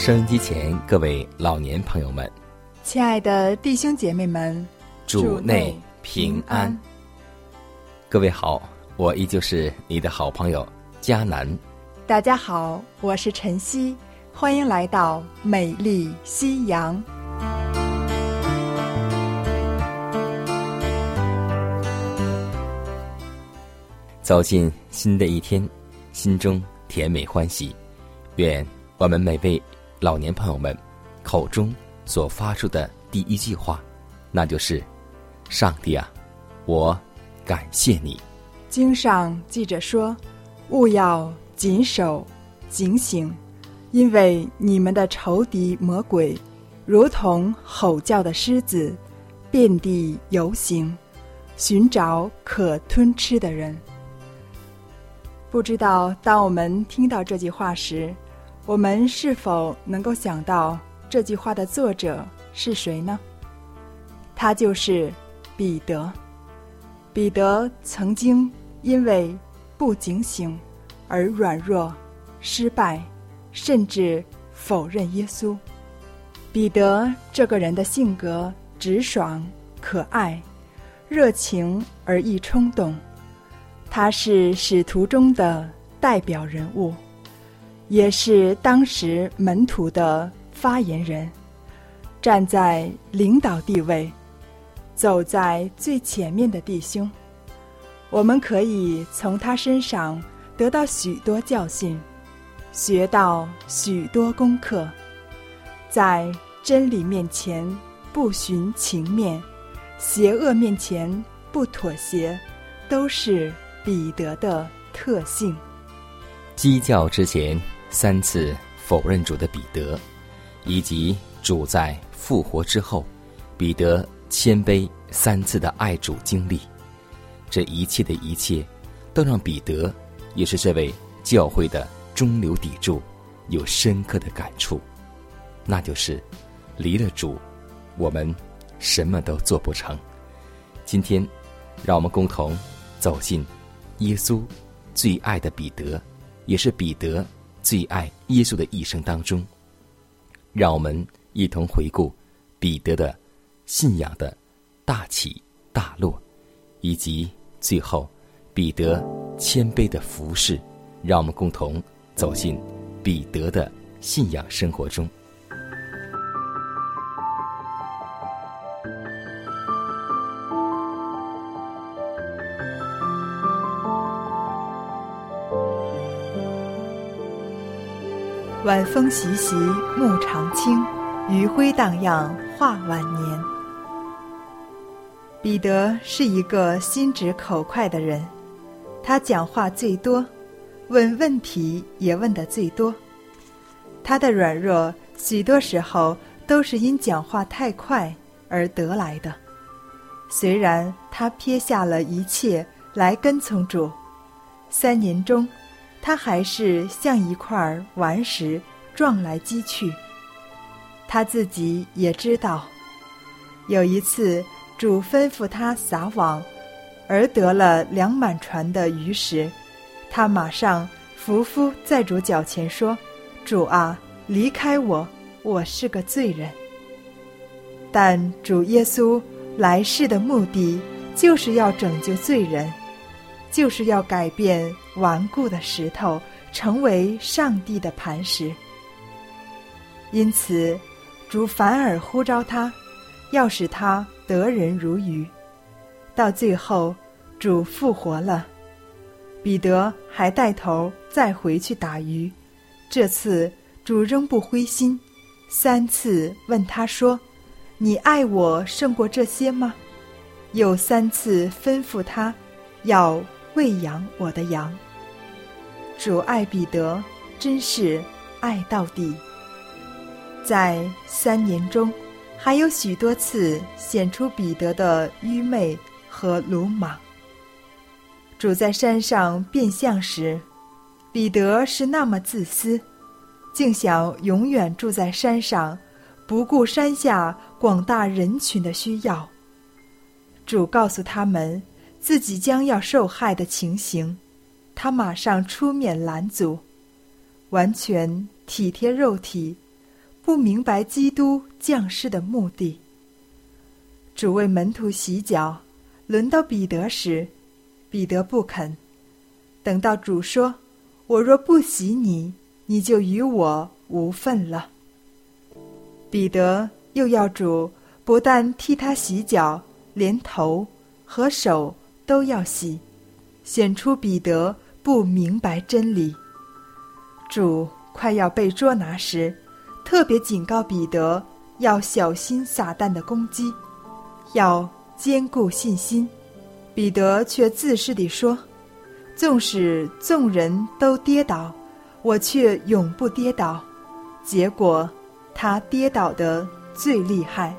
收音机前各位老年朋友们，亲爱的弟兄姐妹们，主内平安。各位好，我依旧是你的好朋友佳南。大家好，我是晨曦，欢迎来到美丽夕阳。走进新的一天，心中甜美欢喜。愿我们每位。老年朋友们口中所发出的第一句话，那就是：“上帝啊，我感谢你。”经上记着说：“勿要谨守警醒，因为你们的仇敌魔鬼，如同吼叫的狮子，遍地游行，寻找可吞吃的人。”不知道当我们听到这句话时，我们是否能够想到这句话的作者是谁呢？他就是彼得。彼得曾经因为不警醒而软弱、失败，甚至否认耶稣。彼得这个人的性格直爽、可爱、热情而易冲动，他是使徒中的代表人物。也是当时门徒的发言人，站在领导地位，走在最前面的弟兄，我们可以从他身上得到许多教训，学到许多功课，在真理面前不寻情面，邪恶面前不妥协，都是彼得的特性。鸡叫之前。三次否认主的彼得，以及主在复活之后，彼得谦卑三次的爱主经历，这一切的一切，都让彼得也是这位教会的中流砥柱，有深刻的感触，那就是离了主，我们什么都做不成。今天，让我们共同走进耶稣最爱的彼得，也是彼得。最爱耶稣的一生当中，让我们一同回顾彼得的信仰的大起大落，以及最后彼得谦卑的服饰，让我们共同走进彼得的信仰生活中。晚风习习，木长青，余晖荡漾，画晚年。彼得是一个心直口快的人，他讲话最多，问问题也问得最多。他的软弱，许多时候都是因讲话太快而得来的。虽然他撇下了一切来跟从主，三年中。他还是像一块顽石撞来击去。他自己也知道，有一次主吩咐他撒网，而得了两满船的鱼时，他马上伏伏在主脚前说：“主啊，离开我，我是个罪人。”但主耶稣来世的目的，就是要拯救罪人。就是要改变顽固的石头，成为上帝的磐石。因此，主反而呼召他，要使他得人如鱼。到最后，主复活了，彼得还带头再回去打鱼。这次主仍不灰心，三次问他说：“你爱我胜过这些吗？”又三次吩咐他，要喂养我的羊。主爱彼得，真是爱到底。在三年中，还有许多次显出彼得的愚昧和鲁莽。主在山上变相时，彼得是那么自私，竟想永远住在山上，不顾山下广大人群的需要。主告诉他们自己将要受害的情形，他马上出面拦阻，完全体贴肉体，不明白基督降世的目的。主为门徒洗脚，轮到彼得时，彼得不肯。等到主说：“我若不洗你，你就与我无份了。”彼得又要主不但替他洗脚。连头和手都要洗，显出彼得不明白真理。主快要被捉拿时，特别警告彼得要小心撒旦的攻击，要坚固信心。彼得却自恃地说：“纵使众人都跌倒，我却永不跌倒。”结果他跌倒的最厉害。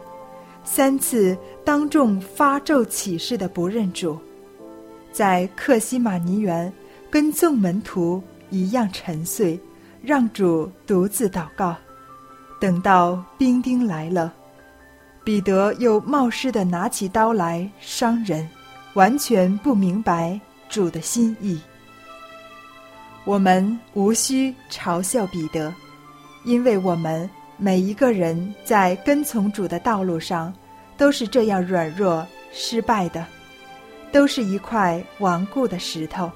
三次当众发咒起誓的不认主，在克西马尼园跟众门徒一样沉睡，让主独自祷告。等到兵丁来了，彼得又冒失的拿起刀来伤人，完全不明白主的心意。我们无需嘲笑彼得，因为我们。每一个人在跟从主的道路上，都是这样软弱、失败的，都是一块顽固的石头。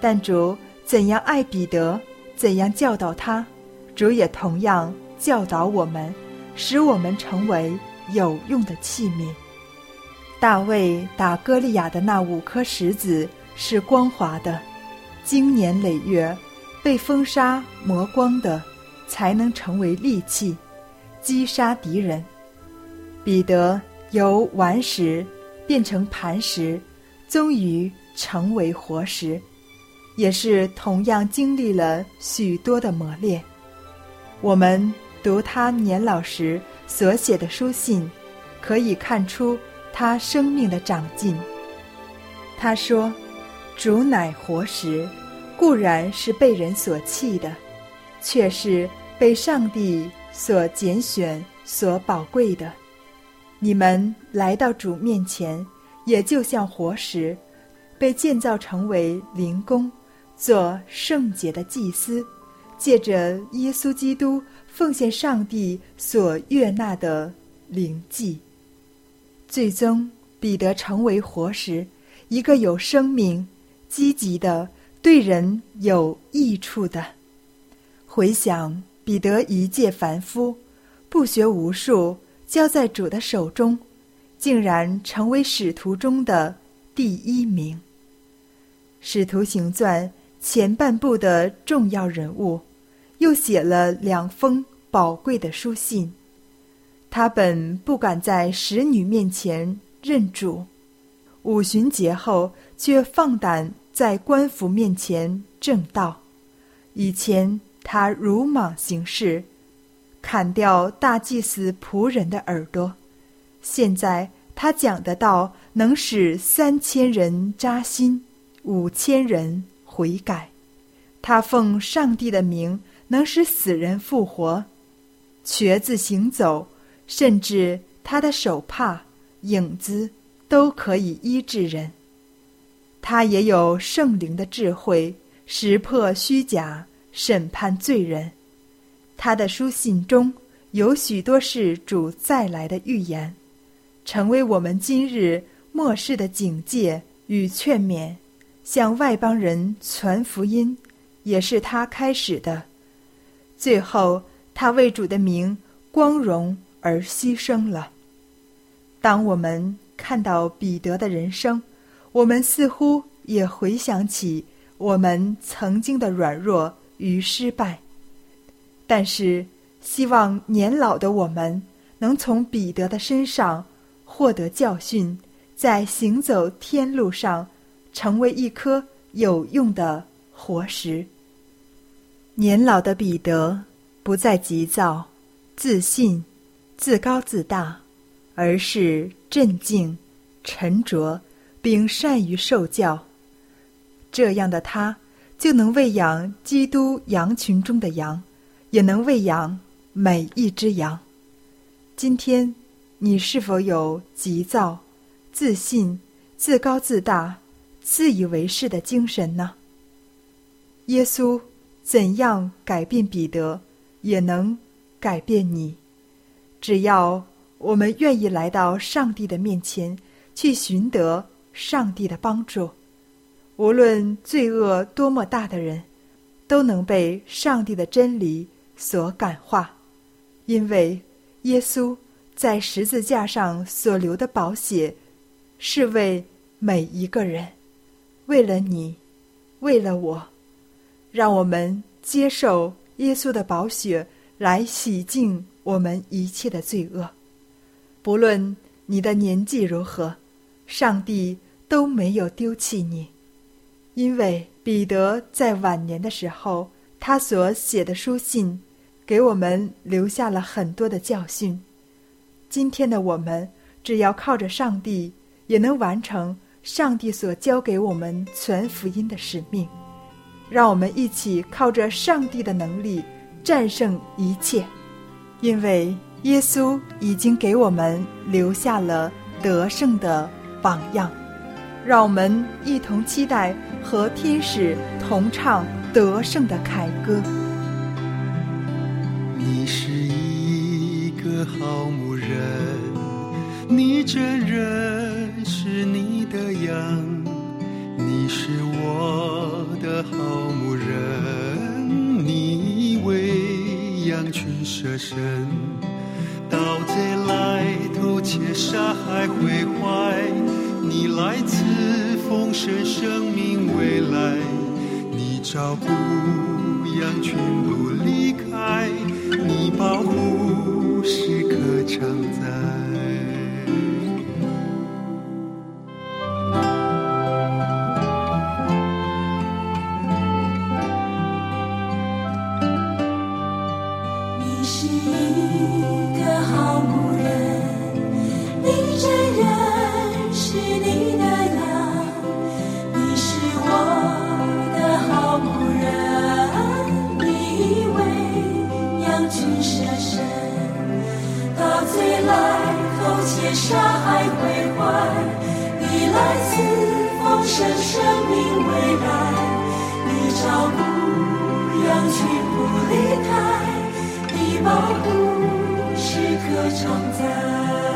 但主怎样爱彼得，怎样教导他，主也同样教导我们，使我们成为有用的器皿。大卫打歌利亚的那五颗石子是光滑的，经年累月被风沙磨光的。才能成为利器，击杀敌人。彼得由顽石变成磐石，终于成为活石，也是同样经历了许多的磨练。我们读他年老时所写的书信，可以看出他生命的长进。他说：“主乃活石，固然是被人所弃的。”却是被上帝所拣选、所宝贵的。你们来到主面前，也就像活石，被建造成为灵宫，做圣洁的祭司，借着耶稣基督奉献上帝所悦纳的灵祭。最终，彼得成为活石，一个有生命、积极的、对人有益处的。回想彼得一介凡夫，不学无术，交在主的手中，竟然成为使徒中的第一名。使徒行传前半部的重要人物，又写了两封宝贵的书信。他本不敢在使女面前认主，五旬节后却放胆在官府面前正道。以前。他鲁莽行事，砍掉大祭司仆人的耳朵。现在他讲的道能使三千人扎心，五千人悔改。他奉上帝的名能使死人复活，瘸子行走，甚至他的手帕、影子都可以医治人。他也有圣灵的智慧，识破虚假。审判罪人，他的书信中有许多是主再来的预言，成为我们今日末世的警戒与劝勉。向外邦人传福音，也是他开始的。最后，他为主的名光荣而牺牲了。当我们看到彼得的人生，我们似乎也回想起我们曾经的软弱与失败。但是，希望年老的我们能从彼得的身上获得教训，在行走天路上成为一颗有用的活石。年老的彼得不再急躁、自信、自高自大，而是镇静、沉着，并善于受教。这样的他，就能喂养基督羊群中的羊。也能喂养每一只羊。今天，你是否有急躁、自信、自高自大、自以为是的精神呢？耶稣怎样改变彼得，也能改变你。只要我们愿意来到上帝的面前，去寻得上帝的帮助，无论罪恶多么大的人，都能被上帝的真理。所感化，因为耶稣在十字架上所流的宝血，是为每一个人，为了你，为了我，让我们接受耶稣的宝血来洗净我们一切的罪恶。不论你的年纪如何，上帝都没有丢弃你，因为彼得在晚年的时候，他所写的书信。给我们留下了很多的教训。今天的我们，只要靠着上帝，也能完成上帝所交给我们全福音的使命。让我们一起靠着上帝的能力战胜一切，因为耶稣已经给我们留下了得胜的榜样。让我们一同期待和天使同唱得胜的凯歌。你是一个好，你真认识你的羊。你是我的好牧人，你为羊群舍身。盗贼来偷窃杀害毁坏，你来自丰盛生命未来，你照顾羊群不离千山海毁坏。你来自丰盛生命未来，你照顾羊群不离开，你保护时刻常在。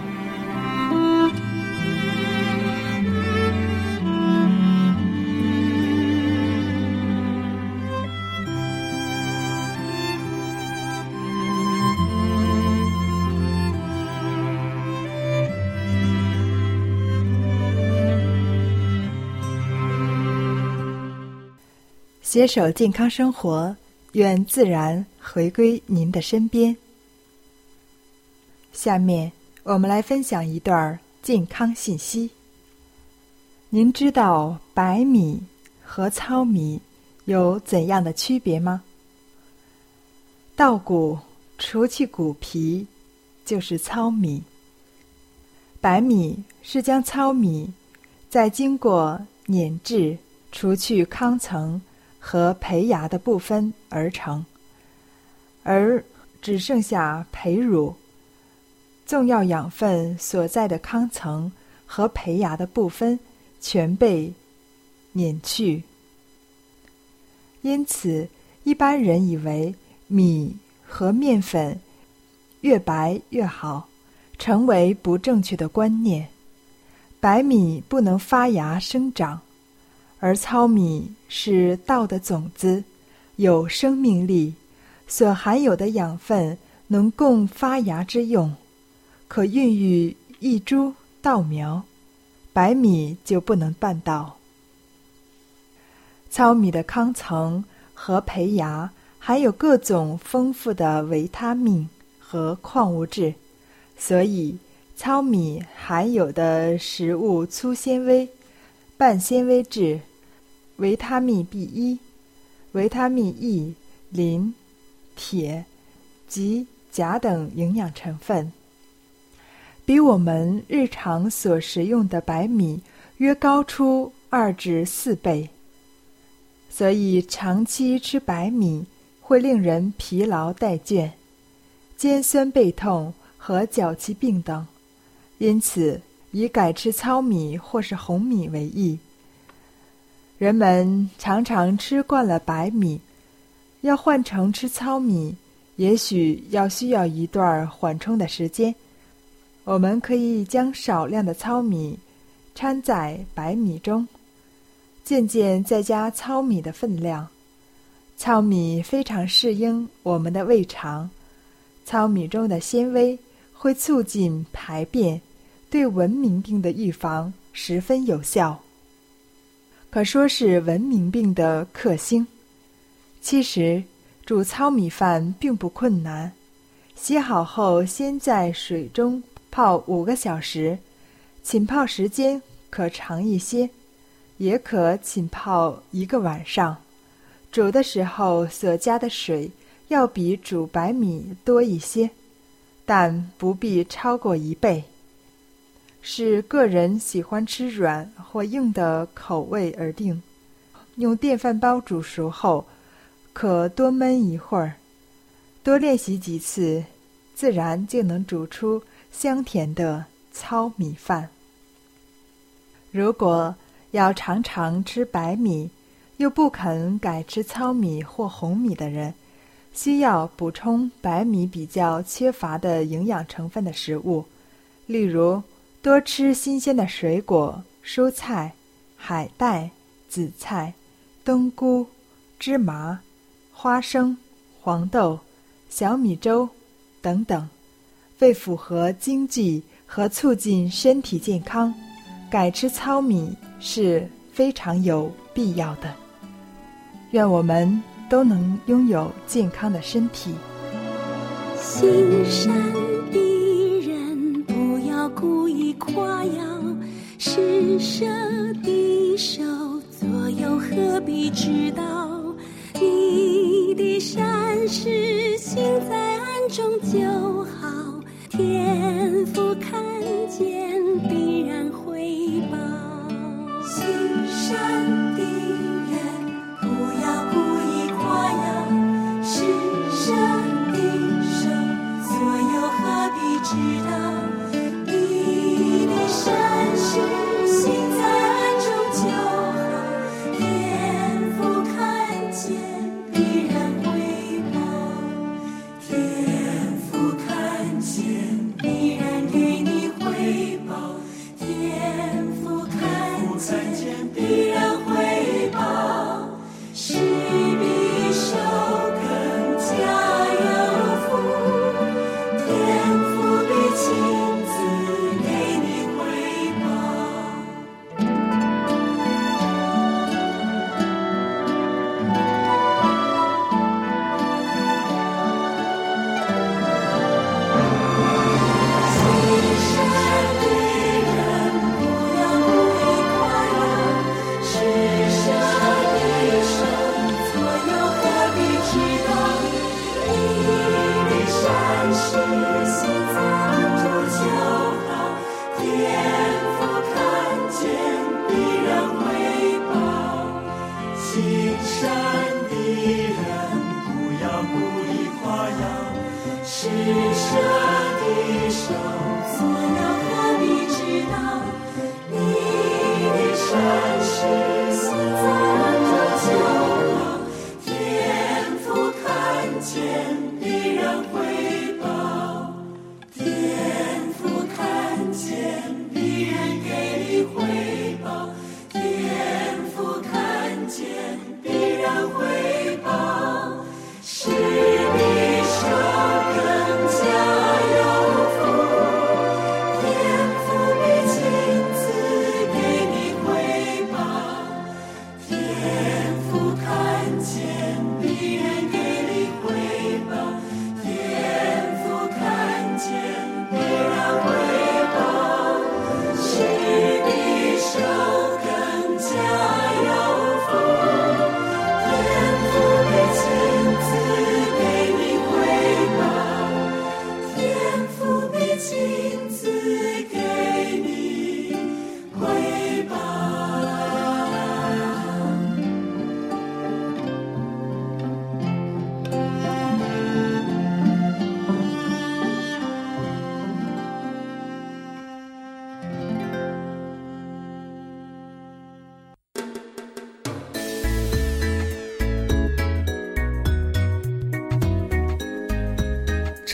携手健康生活，愿自然回归您的身边。下面我们来分享一段健康信息。您知道白米和糙米有怎样的区别吗？稻谷除去谷皮就是糙米，白米是将糙米再经过碾制除去糠层。和胚芽的部分而成，而只剩下胚乳、重要养分所在的糠层和胚芽的部分全被碾去。因此，一般人以为米和面粉越白越好，成为不正确的观念。白米不能发芽生长。而糙米是稻的种子，有生命力，所含有的养分能供发芽之用，可孕育一株稻苗。白米就不能办到。糙米的糠层和胚芽含有各种丰富的维他命和矿物质，所以糙米含有的食物粗纤维、半纤维质。维他命 B 一、维他命 E、磷、铁及钾等营养成分，比我们日常所食用的白米约高出二至四倍。所以，长期吃白米会令人疲劳怠倦、肩酸背痛和脚气病等。因此，以改吃糙米或是红米为宜。人们常常吃惯了白米，要换成吃糙米，也许要需要一段缓冲的时间。我们可以将少量的糙米掺在白米中，渐渐再加糙米的分量。糙米非常适应我们的胃肠，糙米中的纤维会促进排便，对文明病的预防十分有效。可说是文明病的克星。其实煮糙米饭并不困难，洗好后先在水中泡五个小时，浸泡时间可长一些，也可浸泡一个晚上。煮的时候所加的水要比煮白米多一些，但不必超过一倍。是个人喜欢吃软或硬的口味而定。用电饭煲煮熟后，可多焖一会儿，多练习几次，自然就能煮出香甜的糙米饭。如果要常常吃白米，又不肯改吃糙米或红米的人，需要补充白米比较缺乏的营养成分的食物，例如。多吃新鲜的水果、蔬菜、海带、紫菜、冬菇、芝麻、花生、黄豆、小米粥等等，为符合经济和促进身体健康，改吃糙米是非常有必要的。愿我们都能拥有健康的身体。心善。夸耀施舍的手，左右何必知道？你的善事心在暗中就好，天父看见必然回报。心善。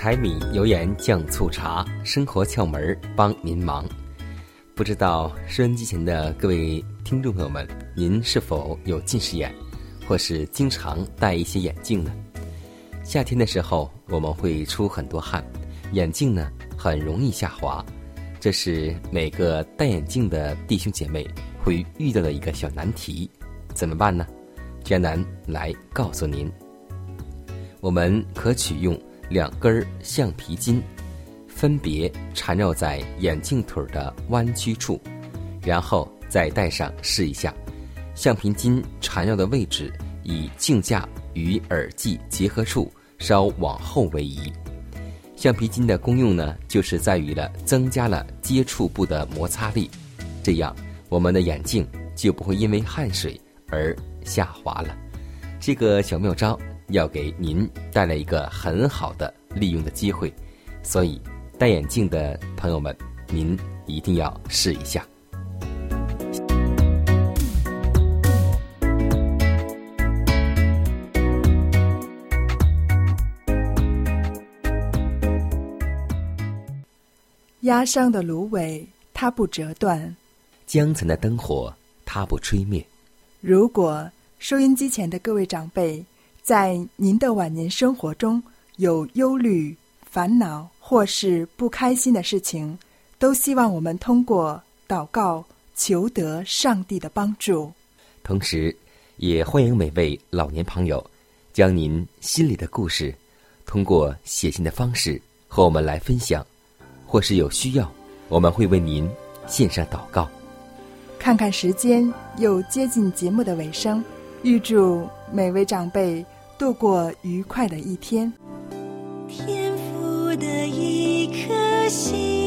柴米油盐酱醋茶，生活窍门帮您忙。不知道收音机前的各位听众朋友们，您是否有近视眼，或是经常戴一些眼镜呢？夏天的时候，我们会出很多汗，眼镜呢很容易下滑，这是每个戴眼镜的弟兄姐妹会遇到的一个小难题。怎么办呢？江南来告诉您，我们可取用。两根橡皮筋，分别缠绕在眼镜腿的弯曲处，然后再戴上试一下。橡皮筋缠绕的位置以镜架与耳际结合处稍往后为宜。橡皮筋的功用呢，就是在于了增加了接触部的摩擦力，这样我们的眼镜就不会因为汗水而下滑了。这个小妙招。要给您带来一个很好的利用的机会，所以戴眼镜的朋友们，您一定要试一下。压伤的芦苇，它不折断；江城的灯火，它不吹灭。如果收音机前的各位长辈。在您的晚年生活中有忧虑、烦恼或是不开心的事情，都希望我们通过祷告求得上帝的帮助。同时，也欢迎每位老年朋友将您心里的故事通过写信的方式和我们来分享，或是有需要，我们会为您献上祷告。看看时间，又接近节目的尾声，预祝每位长辈。度过愉快的一天。天赋的一颗心。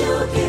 you give.